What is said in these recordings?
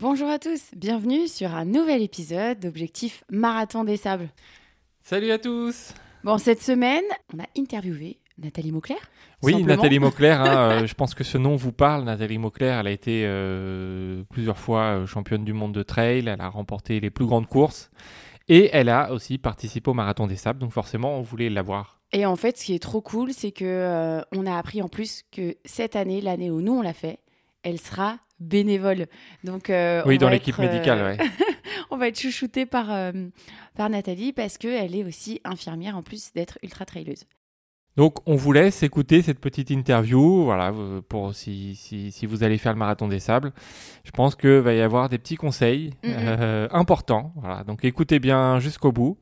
Bonjour à tous, bienvenue sur un nouvel épisode d'Objectif Marathon des Sables. Salut à tous Bon, cette semaine, on a interviewé Nathalie Mauclair. Oui, simplement. Nathalie Mauclair, hein, euh, je pense que ce nom vous parle. Nathalie Mauclair, elle a été euh, plusieurs fois euh, championne du monde de trail, elle a remporté les plus grandes courses et elle a aussi participé au Marathon des Sables, donc forcément on voulait l'avoir. Et en fait, ce qui est trop cool, c'est que euh, on a appris en plus que cette année, l'année où nous on l'a fait, elle sera bénévole. Donc, euh, Oui, dans l'équipe euh, médicale, ouais. on va être chouchouté par, euh, par Nathalie parce qu'elle est aussi infirmière en plus d'être ultra traileuse. Donc on vous laisse écouter cette petite interview, voilà, pour si, si, si vous allez faire le Marathon des Sables. Je pense que va y avoir des petits conseils euh, importants, voilà. Donc écoutez bien jusqu'au bout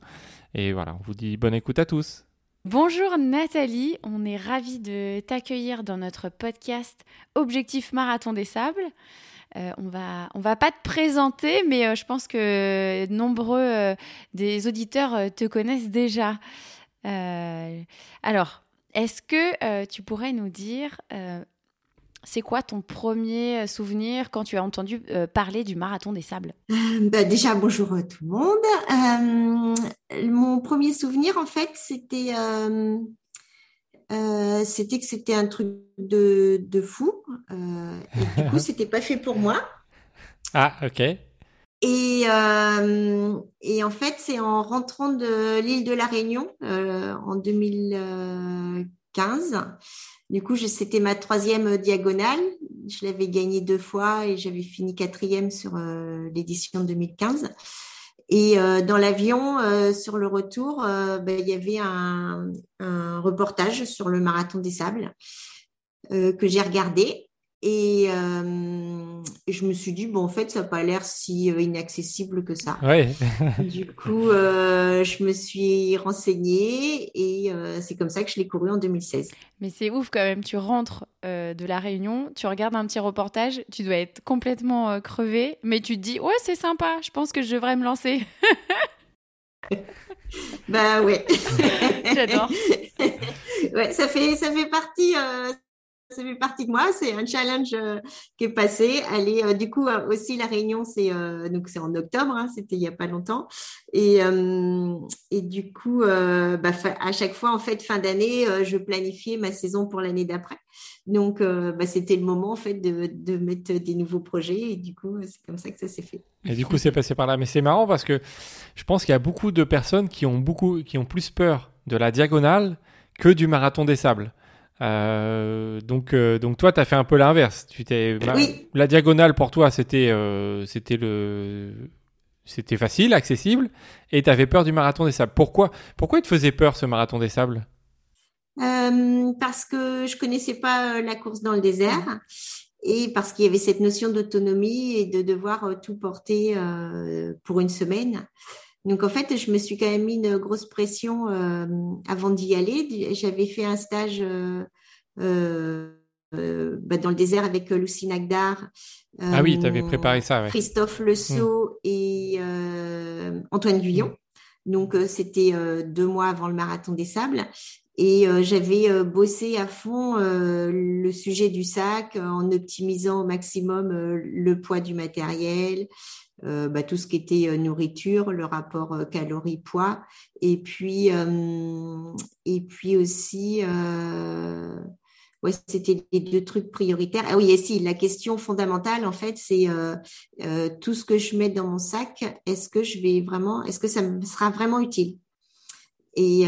et voilà, on vous dit bonne écoute à tous. Bonjour Nathalie, on est ravis de t'accueillir dans notre podcast Objectif Marathon des Sables. Euh, on va on va pas te présenter, mais euh, je pense que nombreux euh, des auditeurs te connaissent déjà. Alors, est-ce que tu pourrais nous dire c'est quoi ton premier euh, souvenir quand tu as entendu euh, parler du Marathon des Sables? Euh, bah, déjà, bonjour à tout le monde. Euh, mon premier souvenir, en fait, c'était euh, c'était que c'était un truc de, de fou. Et du coup, c'était pas fait pour moi. Ah, ok. Et, et en fait, c'est en rentrant de l'île de la Réunion en 2015. Du coup, c'était ma troisième diagonale. Je l'avais gagnée deux fois et j'avais fini quatrième sur euh, l'édition 2015. Et euh, dans l'avion, euh, sur le retour, ben, il y avait un, reportage sur le marathon des sables que j'ai regardé. Et euh, je me suis dit, bon, en fait, ça n'a pas l'air si euh, inaccessible que ça. Ouais. Du coup, euh, je me suis renseignée et euh, c'est comme ça que je l'ai couru en 2016. Mais c'est ouf quand même, tu rentres euh, de la Réunion, tu regardes un petit reportage, tu dois être complètement euh, crevé, mais tu te dis ouais c'est sympa, je pense que je devrais me lancer. Bah ouais. J'adore. ouais, ça fait ça fait partie euh, ça fait partie de moi. C'est un challenge euh, qui est passé. Allez, euh, du coup euh, aussi la réunion c'est en octobre. hein, C'était il y a pas longtemps. Et et du coup bah, à chaque fois en fait fin d'année je planifiais ma saison pour l'année d'après. Donc bah, c'était le moment en fait de de mettre des nouveaux projets et du coup c'est comme ça que ça s'est fait. Et du coup, c'est passé par là. Mais c'est marrant parce que je pense qu'il y a beaucoup de personnes qui ont, beaucoup, qui ont plus peur de la diagonale que du marathon des sables. Euh, donc, euh, donc toi, tu as fait un peu l'inverse. Tu t'es, bah, Oui. La diagonale pour toi, c'était, euh, c'était, le, c'était facile, accessible, et tu avais peur du marathon des sables. Pourquoi, pourquoi il te faisait peur ce marathon des sables? Parce que je connaissais pas la course dans le désert et parce qu'il y avait cette notion d'autonomie et de devoir tout porter pour une semaine. Donc en fait, je me suis quand même mis une grosse pression euh, avant d'y aller. J'avais fait un stage euh, euh, bah, dans le désert avec Lucie Nagdar. Ah oui, tu avais préparé ça, ouais. Christophe Le Sceau et Antoine Guyon. Donc, euh, c'était deux mois avant le marathon des sables. Et j'avais bossé à fond le sujet du sac en optimisant au maximum le poids du matériel, euh, bah, tout ce qui était euh, nourriture, le rapport euh, calories-poids, et puis euh, et puis aussi euh, ouais, c'était les deux trucs prioritaires. Ah oui, et si la question fondamentale en fait, c'est tout ce que je mets dans mon sac, est-ce que je vais vraiment, est-ce que ça me sera vraiment utile? Et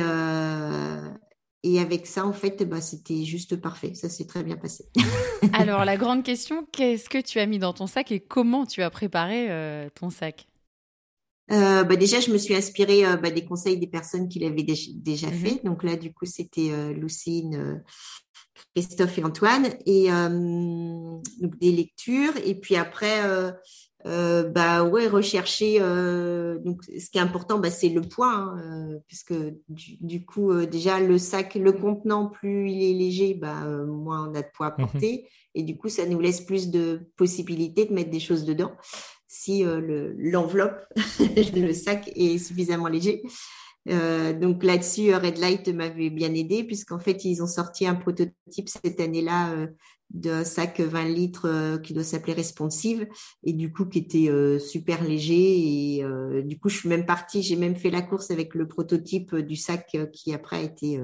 et avec ça, en fait, bah, c'était juste parfait. Ça s'est très bien passé. Alors la grande question, qu'est-ce que tu as mis dans ton sac et comment tu as préparé euh, ton sac? Euh, bah déjà, je me suis inspirée euh, bah, des conseils des personnes qui l'avaient déjà, déjà Mhm. fait. Donc là, du coup, c'était euh, Lucine, Christophe et Antoine, et donc des lectures. Et puis après, euh, bah ouais, rechercher. euh, donc, ce qui est important, bah, c'est le poids, hein, euh, puisque du, du coup, euh, déjà le sac, le contenant, plus il est léger, bah moins on a de poids à Mhm. porter, et du coup, ça nous laisse plus de possibilités de mettre des choses dedans. Si euh, le- l'enveloppe, le sac est suffisamment léger. Donc là-dessus, Red Light m'avait bien aidé puisqu'en fait, ils ont sorti un prototype cette année-là d'un sac 20 litres qui doit s'appeler Responsive et du coup qui était super léger et du coup je suis même partie, j'ai même fait la course avec le prototype du sac qui après a été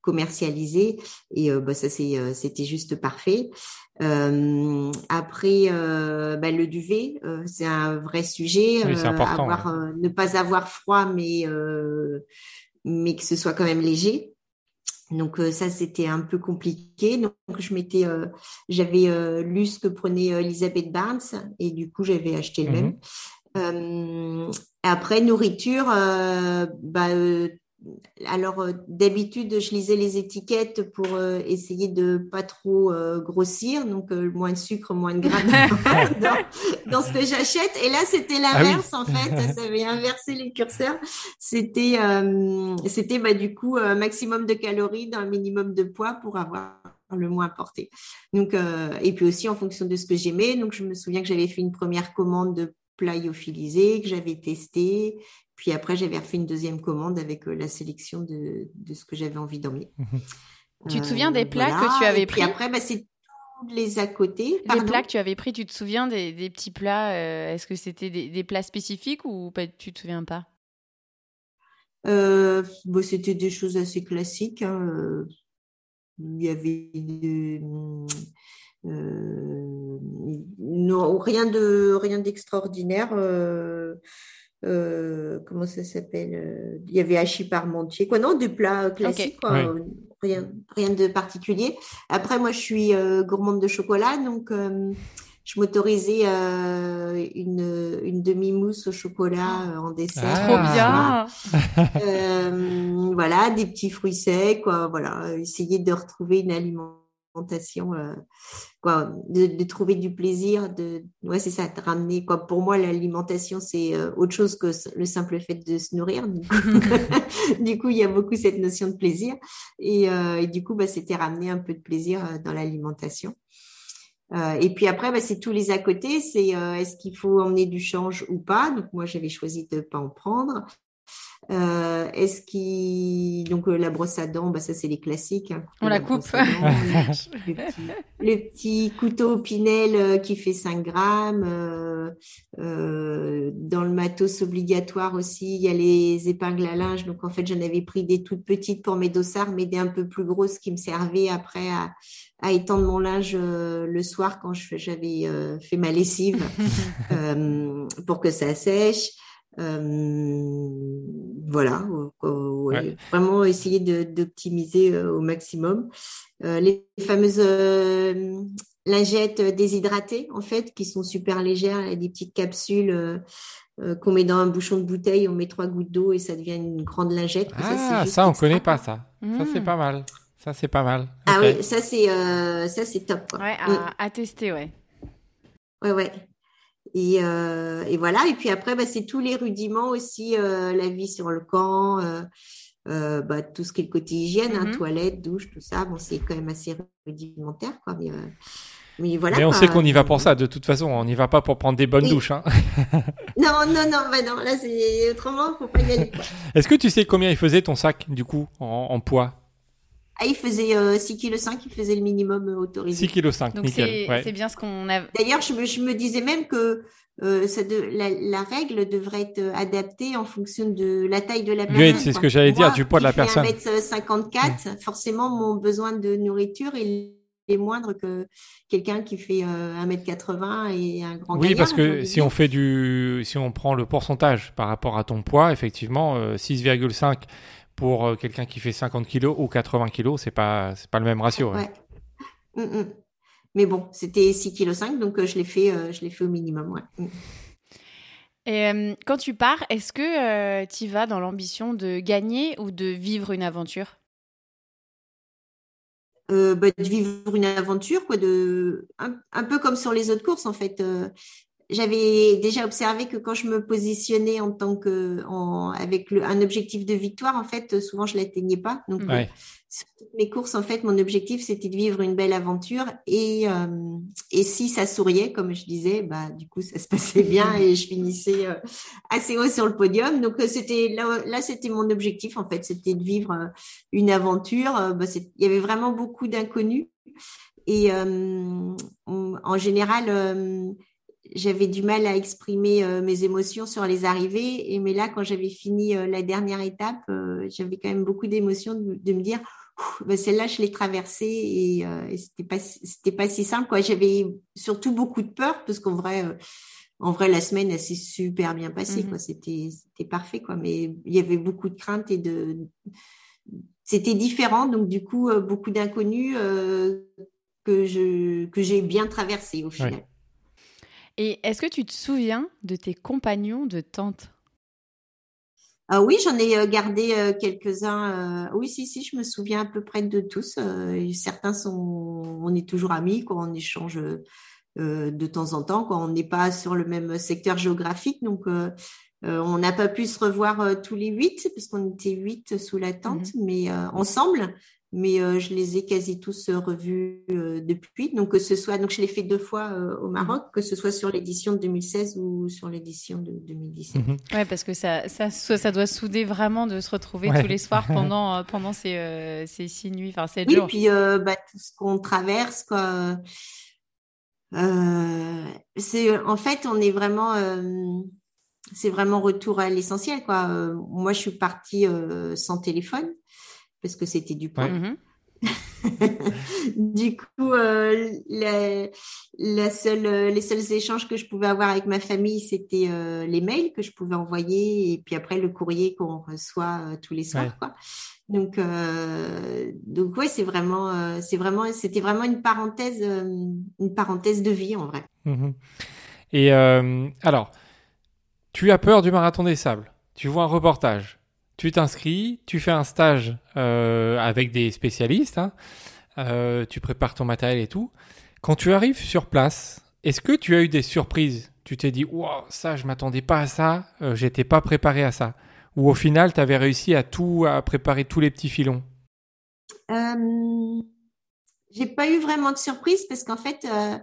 commercialisé et bah, ça c'est c'était juste parfait. après bah, le duvet, c'est un vrai sujet. avoir, ne pas avoir froid mais mais que ce soit quand même léger. Donc euh, ça c'était un peu compliqué. Donc je m'étais, euh, j'avais euh, lu ce que prenait Elisabeth Barnes et du coup j'avais acheté le même. Mmh après nourriture, bah, alors euh, d'habitude, je lisais les étiquettes pour euh, essayer de pas trop euh, grossir, donc moins de sucre, moins de gras dans, ce que j'achète. Et là, c'était ah l'inverse en fait. Ça avait inversé les curseurs. C'était c'était bah, du coup un maximum de calories dans un minimum de poids pour avoir le moins porté. Donc et puis aussi en fonction de ce que j'aimais. Donc je me souviens que j'avais fait une première commande de plats lyophilisés que j'avais testé puis après, j'avais refait une deuxième commande avec euh, la sélection de, de ce que j'avais envie d'emmener. tu te souviens des plats que tu avais pris Puis après, bah, c'est tous les à côté. Les plats que tu avais pris, tu te souviens des, des petits plats euh, Est-ce que c'était des, des, plats spécifiques ou pas, tu te souviens pas? Euh, bah, C'était des choses assez classiques. Hein. Il y avait non, rien de rien d'extraordinaire. Euh, comment ça s'appelle euh, Il y avait hachis parmentier, quoi, non, des plats classiques, quoi, rien, rien de particulier. Après, moi, je suis euh, gourmande de chocolat, donc je m'autorisais une, une demi-mousse au chocolat en dessert. Ah. Trop bien Voilà, des petits fruits secs, quoi, voilà, essayer de retrouver une alimentation euh, quoi, de, trouver du plaisir, de, ouais, c'est ça, de ramener, quoi. Pour moi, l'alimentation, c'est euh, autre chose que le simple fait de se nourrir. Du coup, il y a beaucoup cette notion de plaisir. Et, euh, du coup, bah, c'était ramener un peu de plaisir dans l'alimentation. et puis après, bah, c'est tous les à côté. C'est est-ce qu'il faut emmener du change ou pas? Donc moi, j'avais choisi de ne pas en prendre. Euh, Est-ce qu'il donc euh, la brosse à dents, bah ça c'est les classiques. Hein, On la, coupe. le, petit, couteau Pinel euh, qui fait 5 grammes. Euh, euh, dans le matos obligatoire aussi, il y a les épingles à linge. Donc en fait, j'en avais pris des toutes petites pour mes dossards, mais des un peu plus grosses qui me servaient après à, à étendre mon linge le soir quand j'avais fait ma lessive pour que ça sèche. Euh, voilà, vraiment essayer d'optimiser euh, au maximum. Euh, les fameuses lingettes déshydratées, en fait, qui sont super légères, des petites capsules qu'on met dans un bouchon de bouteille, on met trois gouttes d'eau et ça devient une grande lingette. Ah, ça, on ne connaît pas ça. Ça, c'est mmh. pas mal. Ça, c'est pas mal. Ah oui, ça, c'est ça c'est top. Ouais, à, mmh. à, tester, ouais. Ouais, ouais. Et, euh, et, voilà. Et puis après, bah, c'est tous les rudiments aussi, euh, la vie sur le camp, euh, euh bah, tout ce qui est le côté hygiène, hein, mm-hmm. toilette, douche, tout ça. Bon, c'est quand même assez rudimentaire, quoi. Mais, euh, mais voilà. Mais on sait qu'on y va pour ça. De toute façon, on n'y va pas pour prendre des bonnes douches. Hein. non, non, non, bah non. Là, c'est autrement, faut pas y aller. Est-ce que tu sais combien il faisait ton sac, du coup, en, en poids? Ah, il faisait euh, 6,5 kg, il faisait le minimum autorisé. 6,5 kg, Donc c'est bien ce qu'on a. D'ailleurs, je me, je me disais même que euh, ça de, la, la, règle devrait être adaptée en fonction de la taille de la personne. Oui, c'est ce que j'allais dire, du poids de la personne. 1m54, forcément, mon besoin de nourriture est moindre que quelqu'un qui fait 1m80 euh, et un grand Oui, parce que si on fait du, si on prend le pourcentage par rapport à ton poids, effectivement, 6,5 euh, pour euh, quelqu'un qui fait 50 kg ou 80 kg, c'est pas c'est pas le même ratio. Ouais. Mm, mm. Mais bon, c'était 6,5 kg, donc euh, je l'ai fait, euh, je l'ai fait au minimum. Ouais. Mm. Et quand tu pars, est-ce que tu vas dans l'ambition de gagner ou de vivre une aventure? Bah, de vivre une aventure, quoi, de un, peu comme sur les autres courses en fait j'avais déjà observé que quand je me positionnais en tant que en, avec le, un objectif de victoire, en fait, souvent je l'atteignais pas. Donc, euh, sur toutes mes courses, en fait, mon objectif c'était de vivre une belle aventure et euh, et si ça souriait, comme je disais, bah du coup ça se passait bien et je finissais euh, assez haut sur le podium. Donc c'était là, là c'était mon objectif en fait, c'était de vivre une aventure. Bah, il y avait vraiment beaucoup d'inconnus Et en général, j'avais du mal à exprimer mes émotions sur les arrivées. Et mais là, quand j'avais fini la dernière étape, j'avais quand même beaucoup d'émotions de, me dire bah, celle-là, je l'ai traversée et, et c'était pas c'était pas si simple. Quoi. J'avais surtout beaucoup de peur parce qu'en vrai en vrai, la semaine, elle s'est super bien passée. Quoi. Mmh c'était, c'était parfait. Quoi. Mais il y avait beaucoup de craintes et de. C'était différent. Donc, du coup, euh, beaucoup d'inconnus euh, que, je, que j'ai bien traversé au final. Et est-ce que tu te souviens de tes compagnons de tente? Ah oui, j'en ai euh, gardé quelques-uns. oui, si, si, je me souviens à peu près de tous. certains sont, on est toujours amis, quoi, on échange euh, de temps en temps quand on n'est pas sur le même secteur géographique. Donc, euh, euh, on n'a pas pu se revoir tous les huit, parce qu'on était huit sous la tente, mhm. mais ensemble. Mais je les ai quasi tous revus depuis. Donc, que ce soit, donc je l'ai fait deux fois au. Maroc, que ce soit sur l'édition de 2016 ou sur l'édition de 2017. Oui, Ouais, parce que ça, ça, ça doit souder vraiment de se retrouver tous les soirs pendant, pendant ces, ces six nuits, enfin sept oui, jours. Oui, puis bah, tout ce qu'on traverse, quoi euh, c'est en fait, on est vraiment, euh, c'est vraiment retour à l'essentiel, quoi. Euh, moi, je suis partie sans téléphone parce que c'était du point. Mm-hmm. du coup, euh, la, seule, les seuls échanges que je pouvais avoir avec ma famille, c'était les mails que je pouvais envoyer et puis après le courrier qu'on reçoit tous les soirs. Quoi. Donc, euh, donc ouais, c'est vraiment, euh, c'est vraiment, c'était vraiment une parenthèse, euh, une parenthèse de vie en vrai. Mhm. Et alors, tu as peur du marathon des sables. Tu vois un reportage, tu t'inscris, tu fais un stage avec des spécialistes, hein. tu prépares ton matériel et tout. Quand tu arrives sur place, est-ce que tu as eu des surprises? Tu t'es dit, wow, ça, je m'attendais pas à ça, j'étais pas préparé à ça. Ou au final, tu avais réussi à tout, préparer tous les petits filons? Euh, J'ai pas eu vraiment de surprise parce qu'en fait, euh,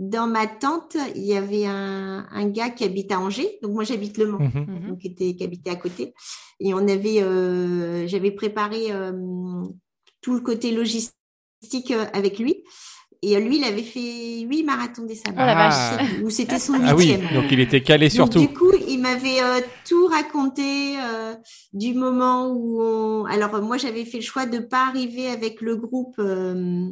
dans ma tente, il y avait un, gars qui habite à Angers. Donc moi, j'habite Le Mans, mhm. Mhm. donc qui, était, qui habitait à côté. Et on avait, euh, j'avais préparé euh, tout le côté logistique avec lui. Et lui, il avait fait huit marathons des sables. Oh la vache. Où c'était son huitième. Ah oui, donc il était calé sur tout. Du coup, il m'avait euh, tout raconté euh, du moment où on... Alors, moi, j'avais fait le choix de pas arriver avec le groupe euh,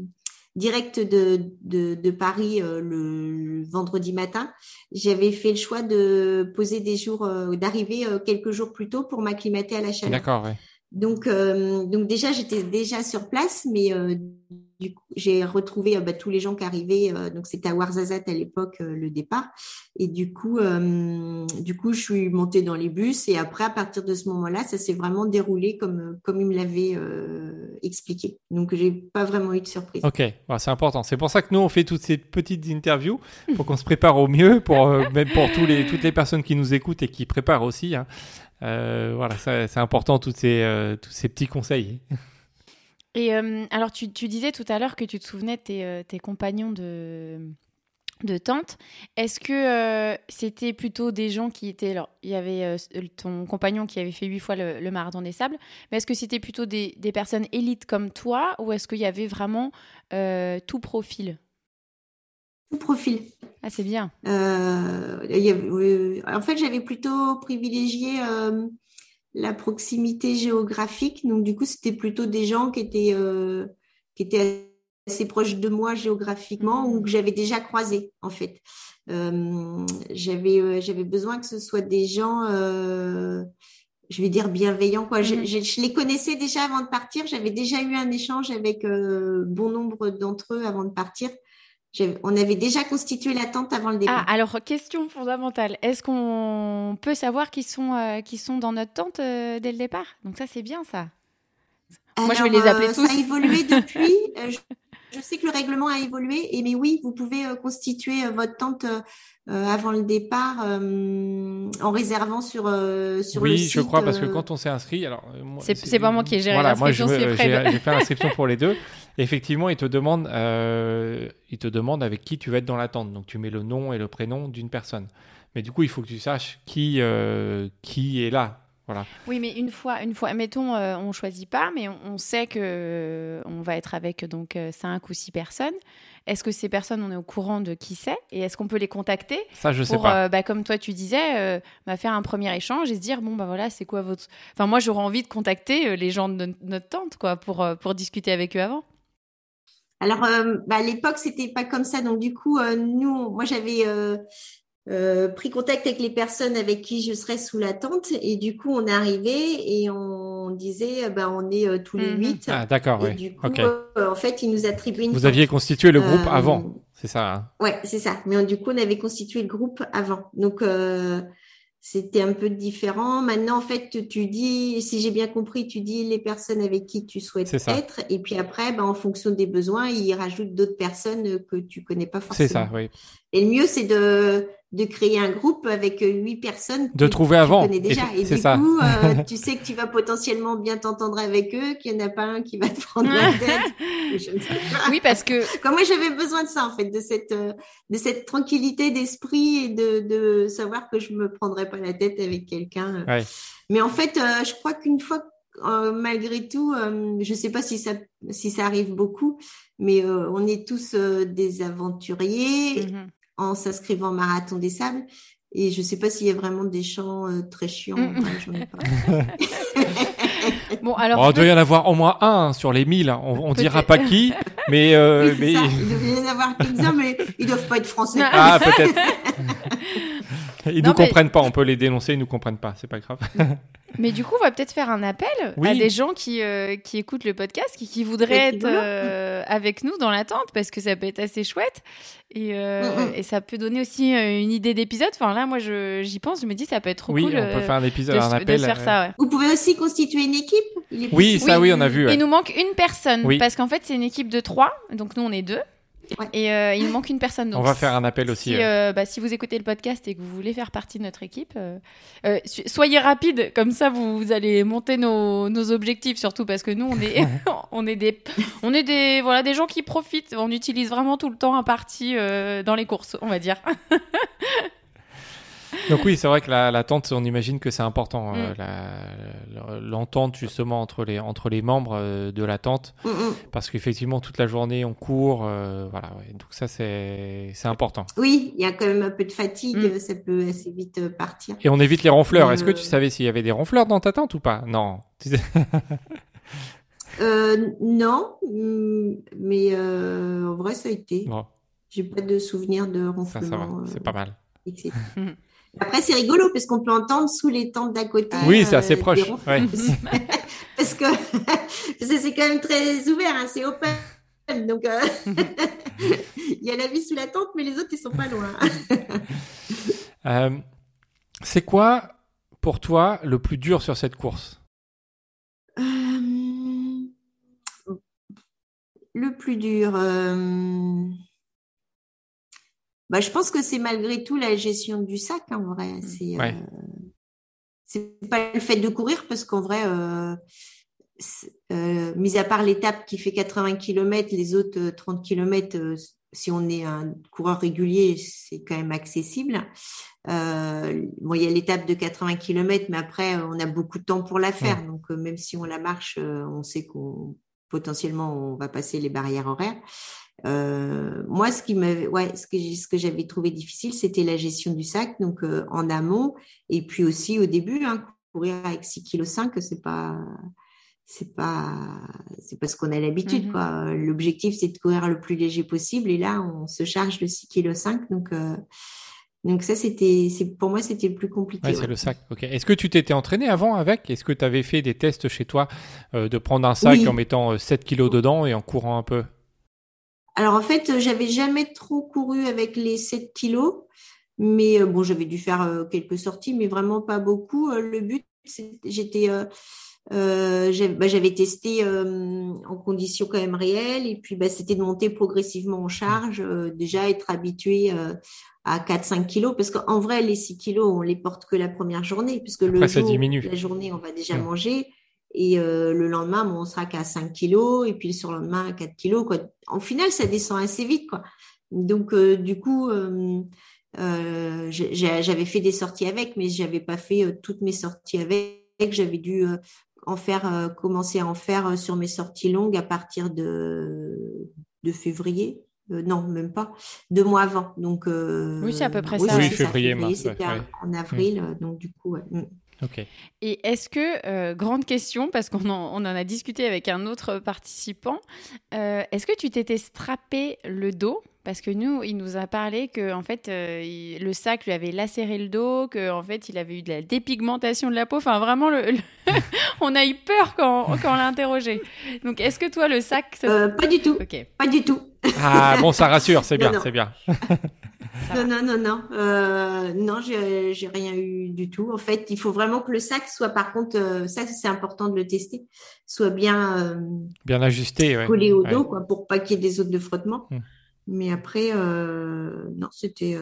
direct de, de, Paris le, vendredi matin. J'avais fait le choix de poser des jours, d'arriver quelques jours plus tôt pour m'acclimater à la chaleur. D'accord, ouais. Donc, donc déjà, j'étais déjà sur place, mais j'ai retrouvé euh, bah, tous les gens qui arrivaient. Euh, donc, c'était à Warzazat à l'époque euh, le départ. Et du coup, du coup, je suis montée dans les bus. Et après, à partir de ce moment-là, ça s'est vraiment déroulé comme comme il me l'avait expliqué. Donc, j'ai pas vraiment eu de surprise. Ok, c'est important. C'est pour ça que nous on fait toutes ces petites interviews pour qu'on se prépare au mieux, pour même pour tous les toutes les personnes qui nous écoutent et qui préparent aussi. Hein. Voilà, c'est important toutes ces tous ces petits conseils. Et euh, alors, tu, disais tout à l'heure que tu te souvenais de tes, euh, compagnons de, de tente. Est-ce que euh, c'était plutôt des gens qui étaient. Alors, il y avait ton compagnon qui avait fait huit fois le, marathon des sables, mais est-ce que c'était plutôt des, personnes élites comme toi ou est-ce qu'il y avait vraiment tout profil? Tout profil. Ah, c'est bien. en fait, j'avais plutôt privilégié la proximité géographique. Donc, du coup, c'était plutôt des gens qui étaient, euh, qui étaient assez proches de moi géographiquement ou que j'avais déjà croisés, en fait. Euh, j'avais, euh, j'avais besoin que ce soit des gens, je vais dire bienveillants. Quoi. Je, mm-hmm. je, les connaissais déjà avant de partir. J'avais déjà eu un échange avec bon nombre d'entre eux avant de partir. On avait déjà constitué la tente avant le départ. Ah, alors, question fondamentale. Est-ce qu'on peut savoir qui sont, euh, qui sont dans notre tente euh, dès le départ? Donc ça, c'est bien ça. Moi, je vais les appeler euh, tous. Ça a évolué depuis. je, sais que le règlement a évolué. Et mais oui, vous pouvez constituer votre tente avant le départ en réservant sur, sur oui, le site. Oui, je crois, parce que quand on s'est inscrit... alors C'est pas moi qui ai géré voilà, l'inscription, c'est J'ai fait l'inscription pour les deux. effectivement, il te demande, euh, il te demande avec qui tu vas être dans l'attente. Donc, tu mets le nom et le prénom d'une personne. Mais du coup, il faut que tu saches qui, euh, qui est là. Voilà. Oui, mais une fois, une fois, mettons, on choisit pas, mais on, sait que on va être avec donc cinq ou six personnes. Est-ce que ces personnes, on est au courant de qui c'est Et est-ce qu'on peut les contacter Ça, je pour, sais pas. Euh, bah, comme toi, tu disais, euh, bah, faire un premier échange et se dire, bon, bah voilà, c'est quoi votre. Enfin, moi, j'aurais envie de contacter euh, les gens de notre tante, quoi, pour, pour discuter avec eux avant. Alors, bah, à l'époque, c'était pas comme ça. Donc, du coup, nous, moi, j'avais euh, pris contact avec les personnes avec qui je serais sous la tente et du coup on est arrivé et on disait bah on est euh, tous les mhm. huit. Ah d'accord, oui. Du coup, euh, en fait, ils nous attribuaient une. Vous aviez constitué le groupe avant, c'est ça. Hein? Ouais, c'est ça. Mais du coup, on avait constitué le groupe avant. Donc c'était un peu différent. Maintenant, en fait, tu dis, si j'ai bien compris, tu dis les personnes avec qui tu souhaites être, et puis après, ben, en fonction des besoins, ils rajoutent d'autres personnes que tu connais pas forcément. C'est ça, oui. Et le mieux, c'est de de créer un groupe avec euh, huit personnes. De trouver avant. Tu connais déjà. Et, du coup, euh, tu sais que tu vas potentiellement bien t'entendre avec eux, qu'il n'y en a pas un qui va te prendre la tête. Oui, parce que. Comme moi, j'avais besoin de ça, en fait, de cette, euh, de cette tranquillité d'esprit et de, de savoir que je me prendrais pas la tête avec quelqu'un. Mais en fait, je crois qu'une fois malgré tout, je ne sais pas si ça, si ça arrive beaucoup, mais on est tous des aventuriers. Mm-hmm en s'inscrivant au marathon des sables. Et je ne sais pas s'il y a vraiment des champs euh, très chiants. Mm, mm. bon, alors, oh, il doit y en avoir au moins un sur les 1000. On, ne dira pas qui, mais, euh, mais... il doit y en avoir quelques-uns, mais ils doivent pas être français. Ah, peut-être. Ils ne nous comprennent pas. On peut les dénoncer, ils ne nous comprennent pas. C'est pas grave. Mais du coup, on va peut-être faire un appel à des gens qui, euh, qui écoutent le podcast, qui, qui voudraient être euh, avec nous dans l'attente, parce que ça peut être assez chouette. Et, euh, mm, et ça peut donner aussi une idée d'épisode. Enfin, là, moi, j'y pense, je me dis, ça peut être trop oui, cool. on peut faire un épisode, un appel. faire ça, Vous pouvez aussi constituer une équipe. Oui, ça, oui, on a vu. Il nous manque une personne, parce qu'en fait, c'est une équipe de trois. Donc, nous, on est deux. Et euh, il manque une personne. Donc, on va faire un appel aussi. Si, euh, bah, si, vous écoutez le podcast et que vous voulez faire partie de notre équipe, euh, soyez rapide, comme ça vous, allez monter nos, nos, objectifs, surtout parce que nous, on est, on est, des, on est des, voilà, des gens qui profitent. On utilise vraiment tout le temps un parti dans les courses, on va dire. Donc oui, c'est vrai que la, tente, on imagine que c'est important. Euh, mm. L'entente justement entre les, entre les membres euh, de la tente. Mm, mm. Parce qu'effectivement, toute la journée, on court. Euh, voilà, donc ça, c'est important. Oui, il y a quand même un peu de fatigue. Ça peut assez vite partir. Et on évite les ronfleurs. Est-ce que tu savais s'il y avait des ronfleurs dans ta tente ou pas? Non. non, mais en vrai, ça a été. Bon. J'ai pas de souvenir de ronfleurs. Ça, ça va, c'est pas mal. Après, c'est rigolo parce qu'on peut entendre sous les tentes d'à côté. Oui, c'est assez euh, proche. parce que c'est quand même très ouvert, hein, c'est open. Donc, euh, il y a la vie sous la tente, mais les autres, ils sont pas loin. Euh, c'est quoi, pour toi, le plus dur sur cette course? Le plus dur. Bah, je pense que c'est malgré tout la gestion du sac, en vrai. Mmh. C'est euh, c'est pas le fait de courir, parce qu'en vrai, euh, euh, mis à part l'étape qui fait 80 km, les autres 30 km, si on est un coureur régulier, c'est quand même accessible. bon, il y a l'étape de 80 km, mais après, on a beaucoup de temps pour la faire. Donc, même si on la marche, on sait qu'on potentiellement on va passer les barrières horaires. Euh, moi, ce qui me, ouais, ce que, ce que j'avais trouvé difficile, c'était la gestion du sac, donc euh, en amont, et puis aussi au début, hein, courir avec 6 kg 5, c'est pas, c'est pas, c'est pas ce qu'on a l'habitude, mm-hmm. quoi. L'objectif, c'est de courir le plus léger possible, et là, on se charge de 6 kg 5, donc. Euh, donc ça, c'était, pour moi, c'était le plus compliqué. Ouais, c'est le sac. Ok. Est-ce que tu t'étais entraîné avant avec? Est-ce que tu avais fait des tests chez toi de prendre un sac en mettant 7 kilos dedans et en courant un peu? Alors en fait, j'avais jamais trop couru avec les 7 kilos, mais euh, bon, j'avais dû faire euh, quelques sorties, mais vraiment pas beaucoup. Euh, le but, j'étais, bah, j'avais testé en conditions quand même réelles, et puis bah, c'était de monter progressivement en charge, déjà être habitué à 4-5 kilos, parce qu'en vrai, les 6 kilos, on les porte que la première journée, puisque le jour, la journée, on va déjà manger. Et euh, le lendemain, bon, on sera qu'à 5 kilos, et puis le surlendemain à 4 kilos. Quoi. En final, ça descend assez vite. Quoi. Donc, euh, du coup, euh, j'avais fait des sorties avec, mais j'avais pas fait toutes mes sorties avec. j'avais dû en faire, commencer à en faire sur mes sorties longues à partir de, de février. non, même pas. Deux mois avant. Donc, oui, c'est à peu près ça. Oui, février, mars. C'était en avril. Donc, du coup, ouais. Et est-ce que, euh, grande question, parce qu'on en, on en, a discuté avec un autre participant, euh, est-ce que tu t'étais strappé le dos? Parce que nous, il nous a parlé que en fait, euh, le sac lui avait lacéré le dos, qu'en en fait, il avait eu de la dépigmentation de la peau. Enfin, vraiment, le, on a eu peur quand, quand on l'a interrogé. Donc, est-ce que toi, le sac... pas du tout. Pas du tout. Ah bon, ça rassure, c'est bien, c'est bien. non, non, non, non, euh, non, j'ai rien eu du tout. En fait, il faut vraiment que le sac soit, par contre, euh, ça c'est important de le tester, soit bien euh, bien ajusté, collé au dos, quoi, pour pas qu'il y ait des zones de frottement. Hmm. Mais après, non, c'était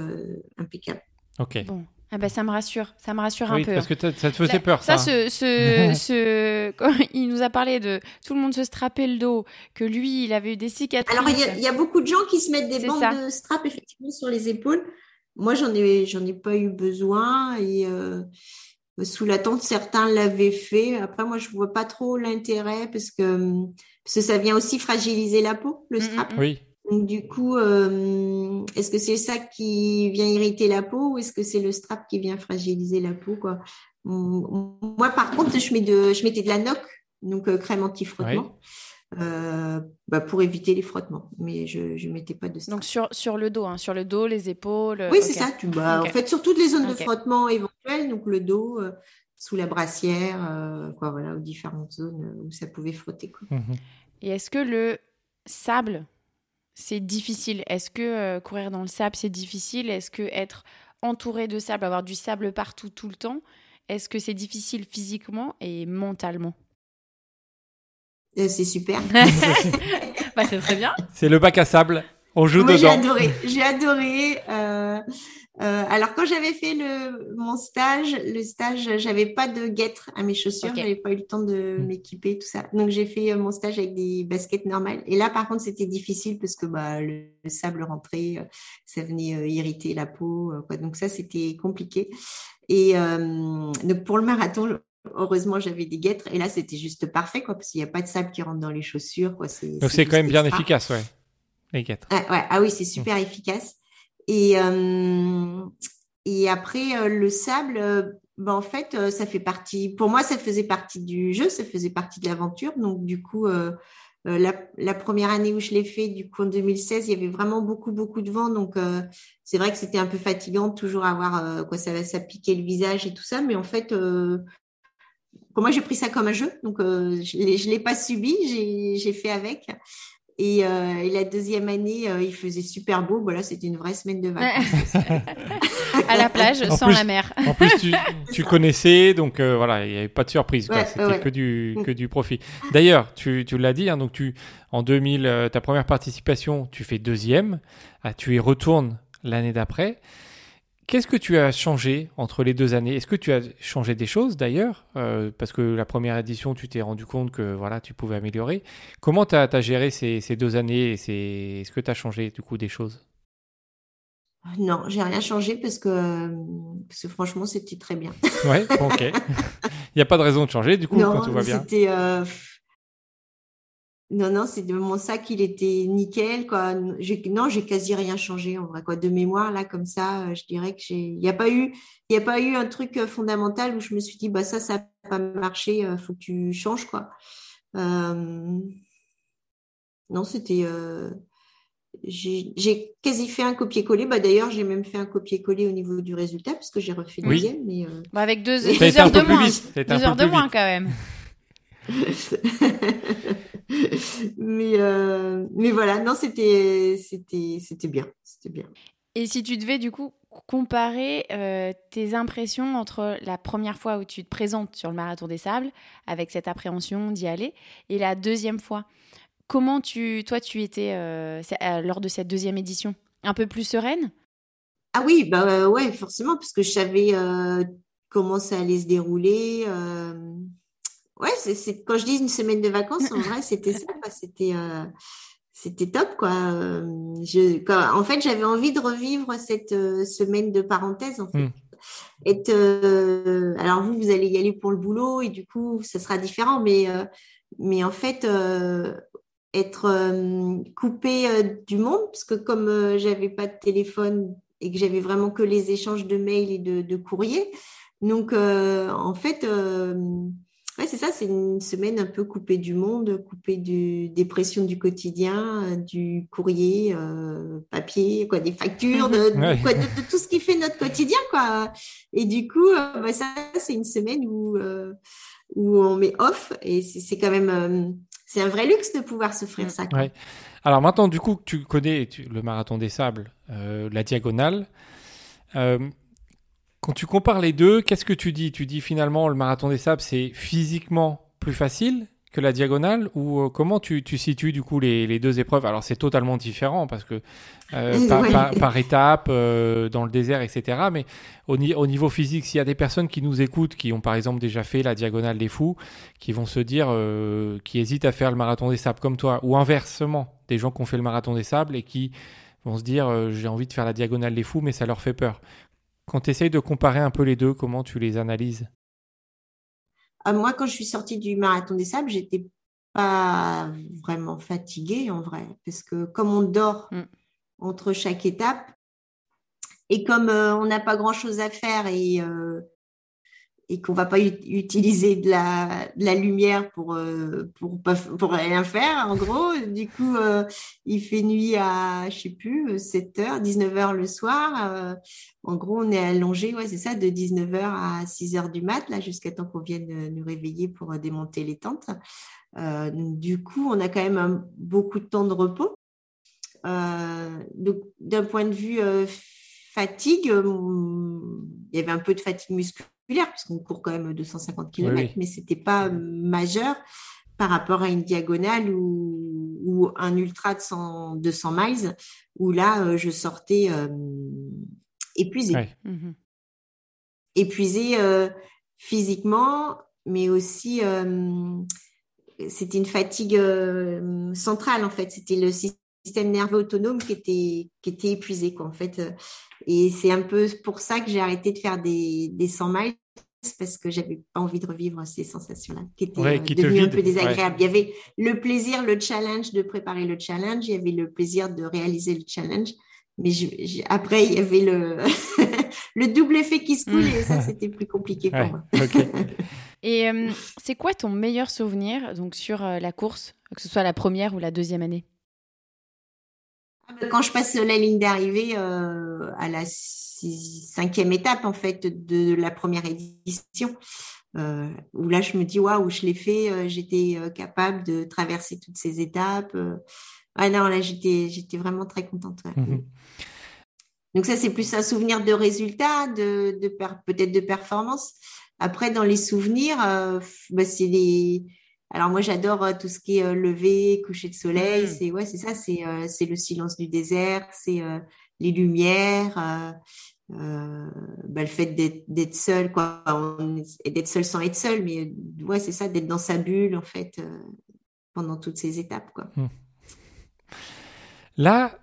impeccable. Ok. Bon. Ah bah ça me rassure, ça me rassure un peu. Parce que ça te faisait peur, ça. Ça, ce, ce, ce... Quand il nous a parlé de tout le monde se strappait le dos, que lui, il avait eu des cicatrices. Alors, il y, a beaucoup de gens qui se mettent des bandes de strap, effectivement, sur les épaules. Moi, j'en ai, j'en ai pas eu besoin et euh, sous la tente, certains l'avaient fait. Après, moi, je vois pas trop l'intérêt parce que, parce que ça vient aussi fragiliser la peau, le strap. Oui. Donc, du coup, euh, est-ce que c'est ça qui vient irriter la peau ou est-ce que c'est le strap qui vient fragiliser la peau quoi? Moi, par contre, je, mets de, je mettais de la noc, donc euh, crème anti-frottement, euh, bah, pour éviter les frottements. Mais je ne mettais pas de strap. Donc, sur, sur le dos, hein, sur le dos, les épaules Oui, c'est ça. Tu, bah, En fait, sur toutes les zones de frottement éventuelles, donc le dos, sous la brassière, quoi, voilà, aux différentes zones où ça pouvait frotter. Quoi. Mhm. Et est-ce que le sable c'est difficile Est-ce que euh, courir dans le sable, c'est difficile? Est-ce que être entouré de sable, avoir du sable partout tout le temps, est-ce que c'est difficile physiquement et mentalement? Euh, C'est super. bah, c'est très bien. C'est le bac à sable. On joue dedans. J'ai adoré. J'ai adoré. Euh, euh, alors quand j'avais fait le mon stage, le stage, j'avais pas de guêtre à mes chaussures, j'avais pas eu le temps de hmm. m'équiper tout ça. Donc j'ai fait euh, mon stage avec des baskets normales. Et là par contre c'était difficile parce que bah le, sable rentrait, ça venait irriter la peau, quoi. Donc ça c'était compliqué. Et donc pour le marathon, heureusement j'avais des guêtres et là c'était juste parfait quoi parce qu'il n'y a pas de sable qui rentre dans les chaussures quoi. Donc c'est quand même bien efficace ouais. Les. Ah, ouais. ah oui c'est super efficace. Et, euh, et après, euh, le sable, euh, ben, en fait, ça fait partie, pour moi, ça faisait partie du jeu, ça faisait partie de l'aventure. Donc, du coup, la, la, première année où je l'ai fait, du coup, en 2016, il y avait vraiment beaucoup, beaucoup de vent. Donc, c'est vrai que c'était un peu fatigant de toujours avoir, quoi, ça, ça piquait le visage et tout ça. Mais en fait, moi, j'ai pris ça comme un jeu. Donc, je ne l'ai pas subi, j'ai fait avec. Euh, et, la deuxième année, euh, il faisait super beau. Voilà, c'était une vraie semaine de vacances. à la plage, sans la mer. en plus, tu, connaissais, donc euh, voilà, il n'y avait pas de surprise. c'était que du mm. que du profit. D'ailleurs, tu, tu l'as dit, hein, donc tu en 2000, ta première participation, tu fais deuxième. Ah, tu y retournes l'année d'après. Qu'est-ce que tu as changé entre les deux années? Est-ce que tu as changé des choses d'ailleurs? Euh, Parce que la première édition, tu t'es rendu compte que voilà, tu pouvais améliorer. Comment tu as, géré ces, deux années Est-ce que tu as changé du coup des choses? Non, j'ai rien changé parce que, parce que franchement, c'était très bien. ouais, ok. Il n'y a pas de raison de changer du coup quand tout va bien. C'était. Euh, non, non, c'est de mon sac, il était nickel, quoi. Non, j'ai quasi rien changé, en vrai, quoi. De mémoire, là, comme ça, euh, je dirais que j'ai, il n'y a pas eu, il y a pas eu un truc euh, fondamental où je me suis dit, bah, ça, ça n'a pas marché, euh, faut que tu changes, quoi. Non, c'était, j'ai quasi fait un copier-coller. Bah, d'ailleurs, j'ai même fait un copier-coller au niveau du résultat, parce que j'ai refait le deuxième, mais. Bah, avec deux, deux heures de moins. Deux heures de moins, quand même. mais, euh, mais voilà, non, c'était, c'était, c'était bien, c'était bien. Et si tu devais du coup comparer euh, tes impressions entre la première fois où tu te présentes sur le marathon des sables, avec cette appréhension d'y aller, et la deuxième fois, comment tu, toi, tu étais euh, lors de cette deuxième édition? Un peu plus sereine? Ah oui, bah ouais, forcément, parce que je savais comment ça allait se dérouler. Ouais, c'est quand je dis une semaine de vacances, en vrai, c'était ça. C'était euh, c'était top quoi. Je, en fait, j'avais envie de revivre cette semaine de parenthèse en fait. Hmm. alors vous, vous allez y aller pour le boulot et du coup, ça sera différent, mais mais en fait, être coupé du monde, parce que comme j'avais pas de téléphone et que j'avais vraiment que les échanges de mails et de, de courriers, donc en fait Ouais, c'est ça, c'est une semaine un peu coupée du monde, coupée du, des pressions du quotidien, euh, du courrier, euh, papier, quoi, des factures, de, de, tout ce qui fait notre quotidien, quoi. Et du coup, euh, bah, ça, c'est une semaine où, où on met off et c'est quand même, c'est un vrai luxe de pouvoir s'offrir ça. Quoi. Alors maintenant, du coup, tu connais le marathon des sables, la diagonale. Quand tu compares les deux, qu'est-ce que tu dis? Tu dis finalement le marathon des sables, c'est physiquement plus facile que la diagonale ou euh, comment tu, situes du coup les, deux épreuves? Alors c'est totalement différent parce que euh, par, étape, euh, dans le désert, etc. Mais au, au niveau physique, s'il y a des personnes qui nous écoutent, qui ont par exemple déjà fait la diagonale des fous, qui vont se dire, qui hésitent à faire le marathon des sables comme toi, ou inversement, des gens qui ont fait le marathon des sables et qui vont se dire, j'ai envie de faire la diagonale des fous, mais ça leur fait peur. Quand tu essayes de comparer un peu les deux, comment tu les analyses? Ah, Moi, quand je suis sortie du marathon des sables, j'étais pas vraiment fatiguée en vrai, parce que comme on dort mm. entre chaque étape, et comme euh, on n'a pas grand-chose à faire et euh, et qu'on va pas utiliser de la, lumière pour, euh, pour, pour rien faire, en gros. Du coup, euh, il fait nuit à, je sais plus, 7 h 19 h le soir. Euh, en gros, on est allongé, ouais, c'est ça, de 19 h à 6 h du mat, là, jusqu'à temps qu'on vienne nous réveiller pour démonter les tentes. du coup, on a quand même beaucoup de temps de repos. donc, d'un point de vue fatigue, il y avait un peu de fatigue musculaire puisqu'on court quand même 250 km, mais ce n'était pas majeur par rapport à une diagonale ou, un ultra de 100, 200 miles, où là, euh, je sortais euh, épuisée. Mhm. Épuisée euh, physiquement, mais aussi, c'était une fatigue centrale, en fait. C'était le système nerveux autonome qui était, qui était épuisé, quoi, en fait. Et c'est un peu pour ça que j'ai arrêté de faire des, des 100 miles parce que j'avais pas envie de revivre ces sensations-là qui étaient euh, devenues un peu désagréables. Il y avait le plaisir, le challenge de préparer le challenge, il y avait le plaisir de réaliser le challenge, mais après il y avait le le double effet qui se coule et ça c'était plus compliqué pour moi. et euh, c'est quoi ton meilleur souvenir donc sur euh, la course, que ce soit la première ou la deuxième année? Quand je passe la ligne d'arrivée euh, à la cinquième étape en fait de la première édition, euh, où là je me dis waouh, je l'ai fait, euh, j'étais capable de traverser toutes ces étapes. Ah non, là j'étais j'étais vraiment très contente. Mmh Donc ça c'est plus un souvenir de résultat, de, de peut-être de performance. Après dans les souvenirs, bah, c'est les alors moi j'adore euh, tout ce qui est euh, lever, coucher de soleil. Mmh. C'est ouais, c'est ça, c'est euh, c'est le silence du désert, c'est les lumières, bah, le fait d'être seul quoi, et d'être seul sans être seul, mais ouais c'est ça, d'être dans sa bulle en fait pendant toutes ces étapes quoi. Mmh. Là,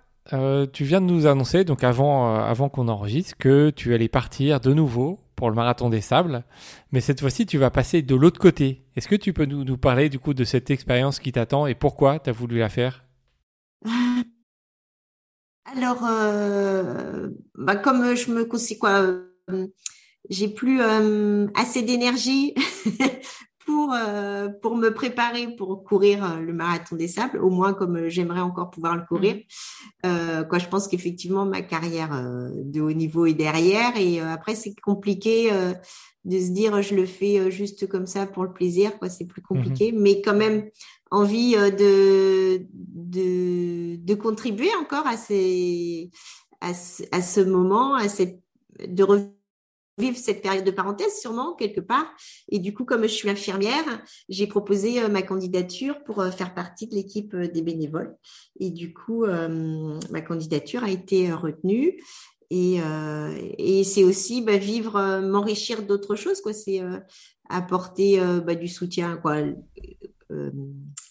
tu viens de nous annoncer, donc avant, avant qu'on enregistre, que tu allais partir de nouveau pour le marathon des sables. Mais cette fois-ci, tu vas passer de l'autre côté. Est-ce que tu peux nous, parler du coup de cette expérience qui t'attend et pourquoi tu as voulu la faire? Alors, euh, bah comme je me conseille quoi, euh, j'ai plus euh, assez d'énergie pour, euh, pour me préparer pour courir euh, le marathon des sables, au moins comme euh, j'aimerais encore pouvoir le courir. Euh, quoi, je pense qu'effectivement, ma carrière de haut niveau est derrière. Et après, c'est compliqué de se dire je le fais juste comme ça pour le plaisir. Quoi, c'est plus mhm. compliqué. Mais quand même, envie de, de, de contribuer encore à, ces, à, à ce moment, à cette, de revenir vivre cette période de parenthèse sûrement quelque part. Et du coup, comme je suis infirmière, j'ai proposé euh, ma candidature pour euh, faire partie de l'équipe euh, des bénévoles. Et du coup, ma candidature a été retenue. Et, c'est aussi bah, vivre, m'enrichir d'autres choses. quoi. C'est apporter bah, du soutien, quoi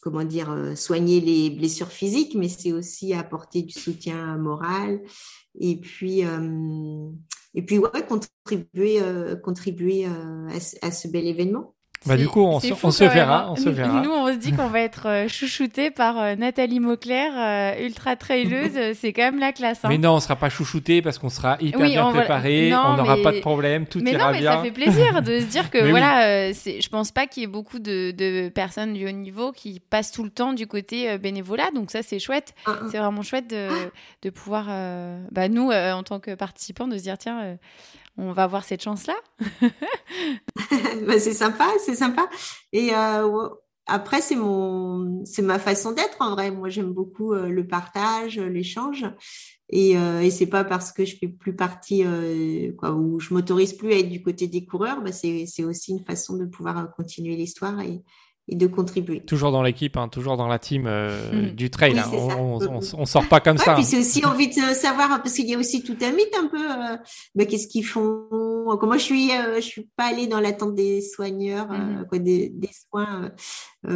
comment dire, soigner les blessures physiques, mais c'est aussi apporter du soutien moral et puis et puis ouais, contribuer contribuer à, ce bel événement. Bah, du coup, on, se, verra, on se verra. Nous, on se dit qu'on va être euh, chouchouté par euh, Nathalie Mauclair, euh, ultra traileuse. c'est quand même la classe. Hein. Mais non, on sera pas chouchouté parce qu'on sera hyper bien préparé. on n'aura pas de problème, tout mais ira non, mais Ça fait plaisir de se dire que voilà, c'est, je pense pas qu'il y ait beaucoup de, de, personnes du haut niveau qui passent tout le temps du côté bénévolat. Donc ça, c'est chouette. Ah, ah. C'est vraiment chouette de, de pouvoir, bah, nous, en tant que participants, de se dire tiens on va avoir cette chance-là. Bah, c'est sympa, c'est sympa. Et euh, après, c'est mon, c'est ma façon d'être en vrai. Moi, j'aime beaucoup euh, le partage, l'échange. Et, euh, et c'est pas parce que je fais plus partie, ou je m'autorise plus à être du côté des coureurs, bah, c'est, aussi une façon de pouvoir continuer l'histoire et de contribuer. Toujours dans l'équipe, hein, toujours dans la team euh, mm. du trail. Hein. On, on, sort pas comme ça. Puis c'est aussi envie de savoir parce qu'il y a aussi tout un mythe un peu. Euh, bah, qu'est-ce qu'ils font Comment je suis euh, Je suis pas allée dans l'attente des soigneurs, mm-hmm. quoi, des, des soins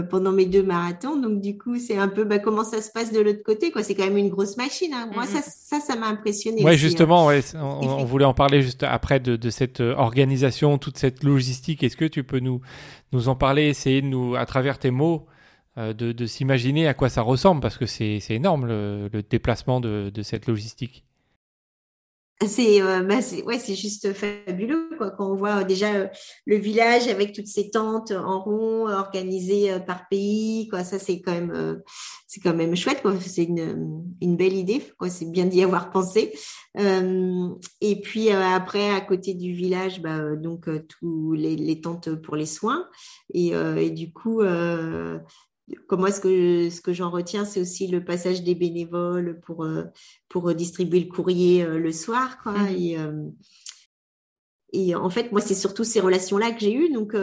pendant mes deux marathons. Donc du coup, c'est un peu bah, comment ça se passe de l'autre côté. Quoi, c'est quand même une grosse machine. Hein. Moi, mm-hmm. ça, ça, m'a impressionné. Ouais, justement, ouais, on, voulait en parler juste après de, de cette organisation, toute cette logistique. Est-ce que tu peux nous nous en parler, essayer de nous, à travers tes mots, euh, de, s'imaginer à quoi ça ressemble, parce que c'est énorme le, déplacement de, cette logistique. C'est euh, bah ouais, c'est juste fabuleux quoi. Quand on voit euh, déjà le village avec toutes ces tentes en rond organisées par pays, quoi. Ça c'est quand même c'est quand même chouette quoi. C'est une, une belle idée quoi. C'est bien d'y avoir pensé. et puis après à côté du village, bah, donc tous les, les, tentes pour les soins et, et du coup comment est-ce que ce que j'en retiens, c'est aussi le passage des bénévoles pour euh, pour distribuer le courrier euh, le soir, quoi. Mmh. Et, euh, et en fait, moi, c'est surtout ces relations-là que j'ai eues, donc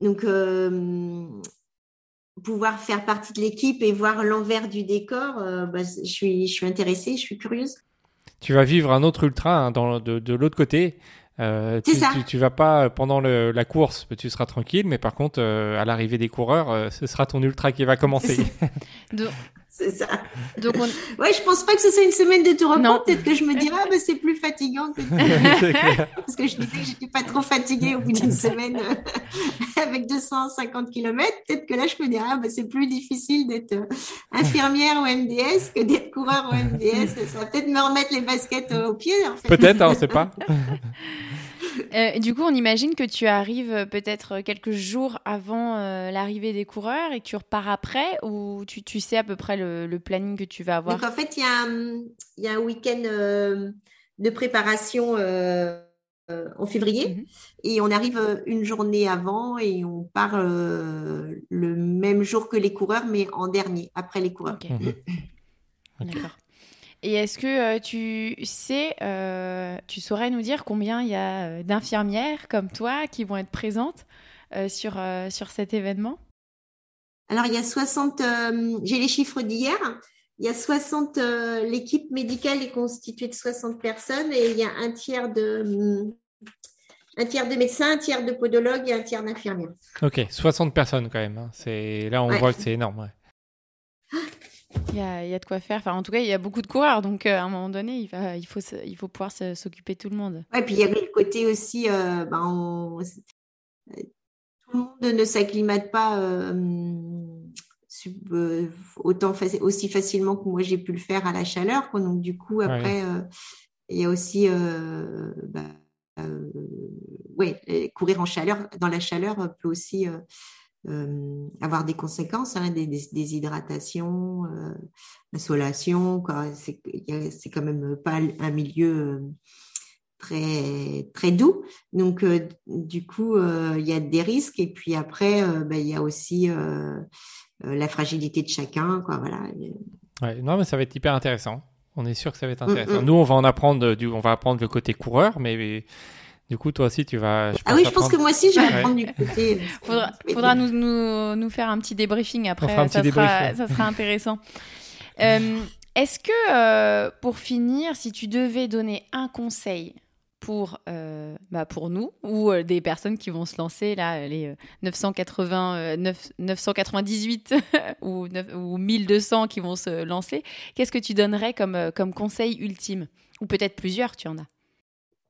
donc pouvoir faire partie de l'équipe et voir l'envers du décor, bah, je suis je suis intéressée, je suis curieuse. Tu vas vivre un autre ultra hein, dans, de, de l'autre côté. Euh, tu, tu, vas pas euh, pendant la course, tu seras tranquille, mais par contre, euh, à l'arrivée des coureurs, ce sera ton ultra qui va commencer. C'est ça. Donc Ouais, je pense pas que ce soit une semaine de tour Peut-être que je me dirais, ah, bah, c'est plus fatigant que. Parce que je disais que j'étais pas trop fatiguée au bout d'une semaine avec 250 km. Peut-être que là, je me dirais, ah, bah, c'est plus difficile d'être infirmière au MDS que d'être coureur au MDS. Ça va peut-être me remettre les baskets au pied. En fait. Peut-être, hein, on sait pas. Euh, du coup, on imagine que tu arrives euh, peut-être quelques jours avant euh, l'arrivée des coureurs et que tu repars après ou tu, tu sais à peu près le, planning que tu vas avoir Donc en fait, il y, y, a un week-end de préparation en février mhm. et on arrive une journée avant et on part le même jour que les coureurs mais en dernier, après les coureurs. Mhm. D'accord. Et est-ce que euh, tu sais, euh, tu saurais nous dire combien il y a euh, d'infirmières comme toi qui vont être présentes sur, sur cet événement? Alors, il y a 60, j'ai les chiffres d'hier, il y a 60, l'équipe médicale est constituée de 60 personnes et il y a un tiers de, un tiers de médecins, un tiers de podologues et un tiers d'infirmières. Ok, 60 personnes quand même. Hein. C'est Là, on voit que c'est énorme. Il y, a, de quoi faire. Enfin, en tout cas, il y a beaucoup de coureurs, donc euh, à un moment donné, il, va, il, faut, il faut pouvoir s'occuper de tout le monde. Ouais, puis il y avait le côté aussi, euh, ben, tout le monde ne s'acclimate pas euh, autant aussi facilement que moi j'ai pu le faire à la chaleur. Donc du coup, après, il y a aussi, ben, ouais, courir en chaleur, dans la chaleur peut aussi euh, avoir des conséquences, hein, des, des, des, hydratations, euh, l'insolation. C'est quand même pas un milieu euh, très très doux. Donc euh, du coup, il y a des risques et puis après, ben, il y a aussi la fragilité de chacun. Quoi, voilà. Ouais, non, mais ça va être hyper intéressant. On est sûr que ça va être mm, intéressant. Mm. Nous, on va en apprendre, du, on va apprendre le côté coureur, mais du coup, toi aussi, tu vas. ah oui, je pense que moi aussi, je vais apprendre du côté. faudra, faudra nous, nous, nous, faire un petit débriefing après. ça, sera, ça sera intéressant. Euh, est-ce que, euh, pour finir, si tu devais donner un conseil pour, euh, bah pour nous ou euh, des personnes qui vont se lancer, là, les 980, 998 ou, ou 1200 qui vont se lancer Qu'est-ce que tu donnerais comme, comme conseil ultime? Ou peut-être plusieurs, tu en as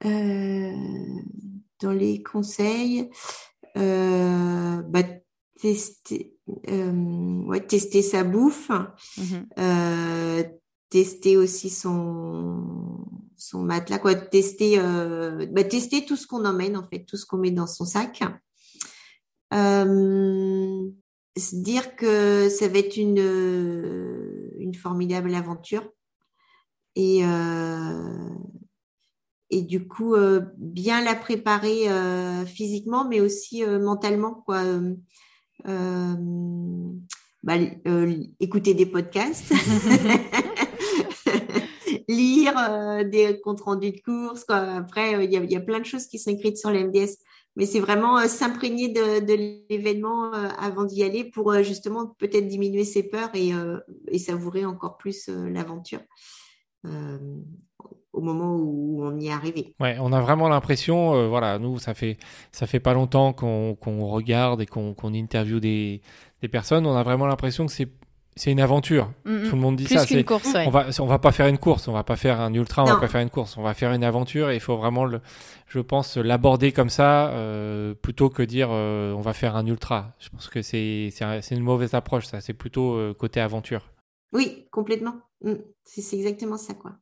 Dans les conseils, bah, tester, ouais, tester sa bouffe, mmh tester aussi son son matelas, quoi, tester, euh, bah, tester tout ce qu'on emmène en fait, tout ce qu'on met dans son sac. Euh, se dire que ça va être une, une formidable aventure et euh, et du coup bien la préparer physiquement mais aussi mentalement quoi. Bah, écouter des podcasts lire euh, des comptes rendus de course. Quoi. Après, euh, il y, a, plein de choses qui sont écrites sur l'MDS. Mais c'est vraiment euh, s'imprégner de, l'événement avant d'y aller pour justement peut-être diminuer ses peurs et, savourer encore plus l'aventure moment où on y est arrivé. Ouais, on a vraiment l'impression, voilà, nous, ça fait, ça fait pas longtemps qu'on regarde et qu'on interviewe des, des personnes. On a vraiment l'impression que c'est c'est une aventure. Tout le monde dit Plus ça. Qu'une course, On va, on va pas faire une course, on va pas faire un ultra, on va pas faire une course, on va faire une aventure et il faut vraiment, le, je pense, l'aborder comme ça euh, plutôt que dire euh, on va faire un ultra. Je pense que c'est c'est une mauvaise approche, ça. C'est plutôt euh, côté aventure. Oui, complètement. Mm. C'est exactement ça, quoi.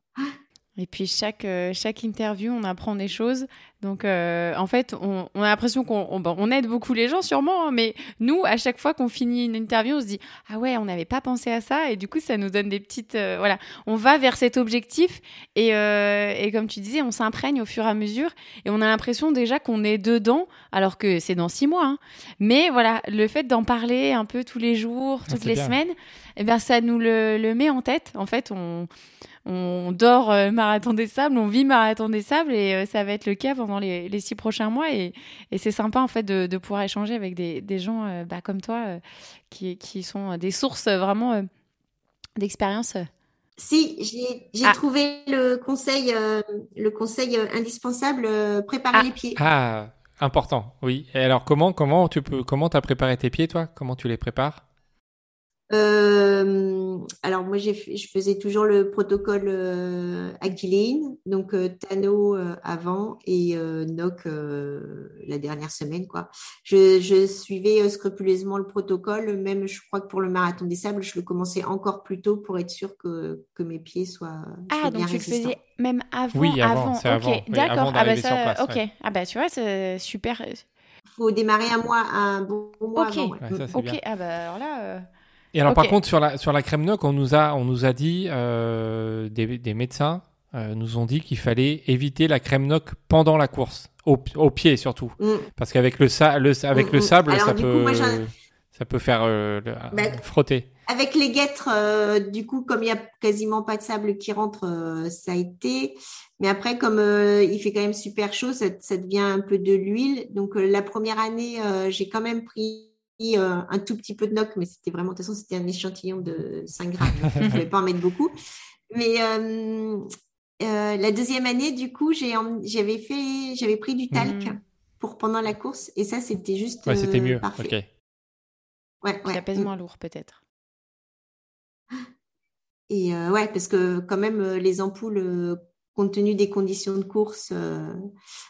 Et puis chaque, chaque interview, on apprend des choses. Donc, euh, en fait, on, a l'impression qu'on on, aide beaucoup les gens, sûrement, hein, mais nous, à chaque fois qu'on finit une interview, on se dit Ah ouais, on n'avait pas pensé à ça, et du coup, ça nous donne des petites. Euh, voilà, on va vers cet objectif, et, euh, et comme tu disais, on s'imprègne au fur et à mesure, et on a l'impression déjà qu'on est dedans, alors que c'est dans six mois. Hein. Mais voilà, le fait d'en parler un peu tous les jours, ah, toutes les semaines, eh bien, ça nous le, le, met en tête. En fait, on, on dort marathon des sables, on vit marathon des sables, et ça va être le cas pendant les, six prochains mois. Et, c'est sympa, en fait, de, pouvoir échanger avec des, gens euh, bah, comme toi euh, qui, sont des sources vraiment euh, d'expérience. Si, j'ai ah. trouvé le conseil, le conseil indispensable, préparer ah. les pieds. Ah, important, oui. Et alors, comment, comment tu peux, comment as préparé tes pieds, toi? Comment tu les prépares? Euh, alors moi, je faisais toujours le protocole euh, donc euh, Tano euh, avant et Noc la dernière semaine. Quoi. Je, suivais scrupuleusement le protocole, même je crois que pour le marathon des sables, je le commençais encore plus tôt pour être sûr que, que mes pieds soient, ah, donc tu le faisais même avant? Oui, avant. Ok, d'accord. Ah, bah ok. Ah bah tu vois, c'est super. Il faut démarrer un mois, un bon mois avant. ok, ah bah alors là. Et alors, par contre, sur la, sur la crème NOC, on nous a, on nous a dit, euh, des, des, médecins euh, nous ont dit qu'il fallait éviter la crème NOC pendant la course, au, au pied surtout. Mm. Parce qu'avec le, le, avec mm, le mm. sable, ça, peut, ça peut faire euh, bah, frotter. Avec les guêtres, du coup, comme il n'y a quasiment pas de sable qui rentre, ça a été. Mais après, comme il fait quand même super chaud, ça, ça devient un peu de l'huile. Donc, la première année, j'ai quand même pris euh, un tout petit peu de noc, mais c'était vraiment, de toute façon, c'était un échantillon de 5 grammes. je ne pouvais pas en mettre beaucoup. Mais euh, euh, la deuxième année, du coup, j'avais fait, j'avais pris du talc mhm. pour pendant la course, et ça, c'était juste. Ouais, c'était mieux. Ok. Ouais, Ça pèse moins lourd, peut-être. Et ouais, parce que quand même, les ampoules compte tenu des conditions de course,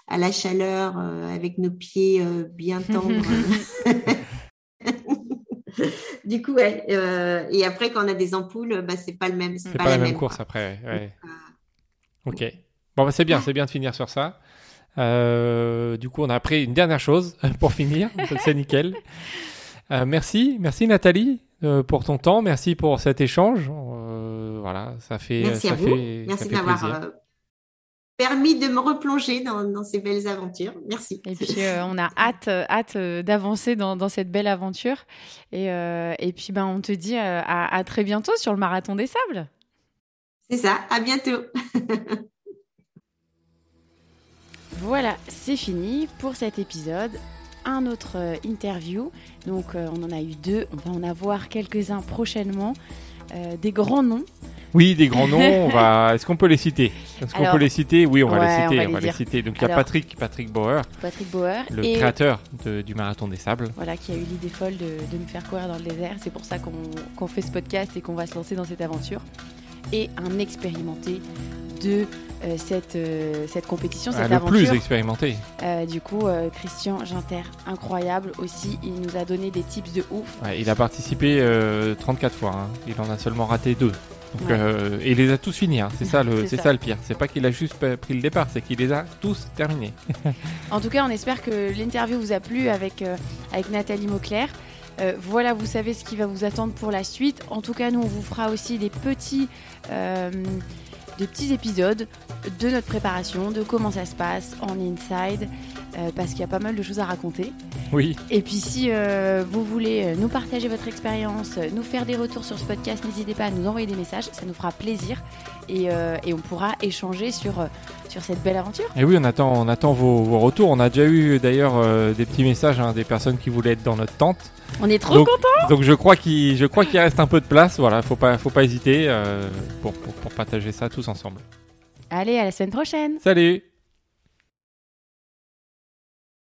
à la chaleur, avec nos pieds bien tendres, du coup, ouais. Euh, et après, quand on a des ampoules, bah, c'est pas le même. C'est pas, la, même, course après. Ouais. Euh, ok. Bon, bah, c'est bien, c'est bien de finir sur ça. Euh, du coup, on a appris une dernière chose pour finir. c'est nickel. merci, merci Nathalie pour ton temps. Merci pour cet échange. voilà, ça fait. Merci ça à vous. merci d'avoir permis de me replonger dans, ces belles aventures. Merci. Et puis, euh, on a hâte, euh, hâte euh, d'avancer dans, cette belle aventure. Et, et puis, ben, on te dit à, très bientôt sur le Marathon des Sables. C'est ça, à bientôt. voilà, c'est fini pour cet épisode. Un autre interview. Donc, on en a eu deux. On va en avoir quelques-uns prochainement. des grands noms. Oui, des grands noms. on va... Est-ce qu'on peut les citer? Est-ce qu'on peut les citer? Oui, on va Ouais, les on citer. va On va les citer. Donc il y a Patrick, Patrick Bauer, Patrick Bauer le et créateur de- du marathon des sables. voilà, qui a eu l'idée folle de, de nous faire courir dans le désert. C'est pour ça qu'on qu'on fait ce podcast et qu'on va se lancer dans cette aventure. Et un expérimenté de euh, cette, euh, cette compétition, Ah, cette le aventure. plus expérimenté. Euh, du coup, Christian Ginter, incroyable aussi. Il nous a donné des tips de ouf. Ouais, il a participé euh, 34 fois. hein. Il en a seulement raté deux. Donc, Ouais. euh, et il les a tous finis. hein. C'est ça, le, C'est ça. ça. le pire. C'est pas qu'il a juste pris le départ, c'est qu'il les a tous terminés. En tout cas, on espère que l'interview vous a plu avec, euh, avec Nathalie Mauclair. Euh, voilà, vous savez ce qui va vous attendre pour la suite. En tout cas, nous, on vous fera aussi des petits, des petits épisodes de notre préparation, de comment ça se passe en inside, euh, parce qu'il y a pas mal de choses à raconter. Oui. Et puis, si euh, vous voulez euh, nous partager votre expérience, nous faire des retours sur ce podcast, n'hésitez pas à nous envoyer des messages, ça nous fera plaisir et, euh, et on pourra échanger sur, sur cette belle aventure. Et oui, on attend, on attend vos, vos retours. On a déjà eu d'ailleurs euh, des petits messages hein, des personnes qui voulaient être dans notre tente. On est trop Donc, contents donc je crois qu'il, je crois qu'il reste un peu de place. Voilà, faut pas, faut pas hésiter euh, pour, pour, pour partager ça tous ensemble. Allez, à la semaine prochaine Salut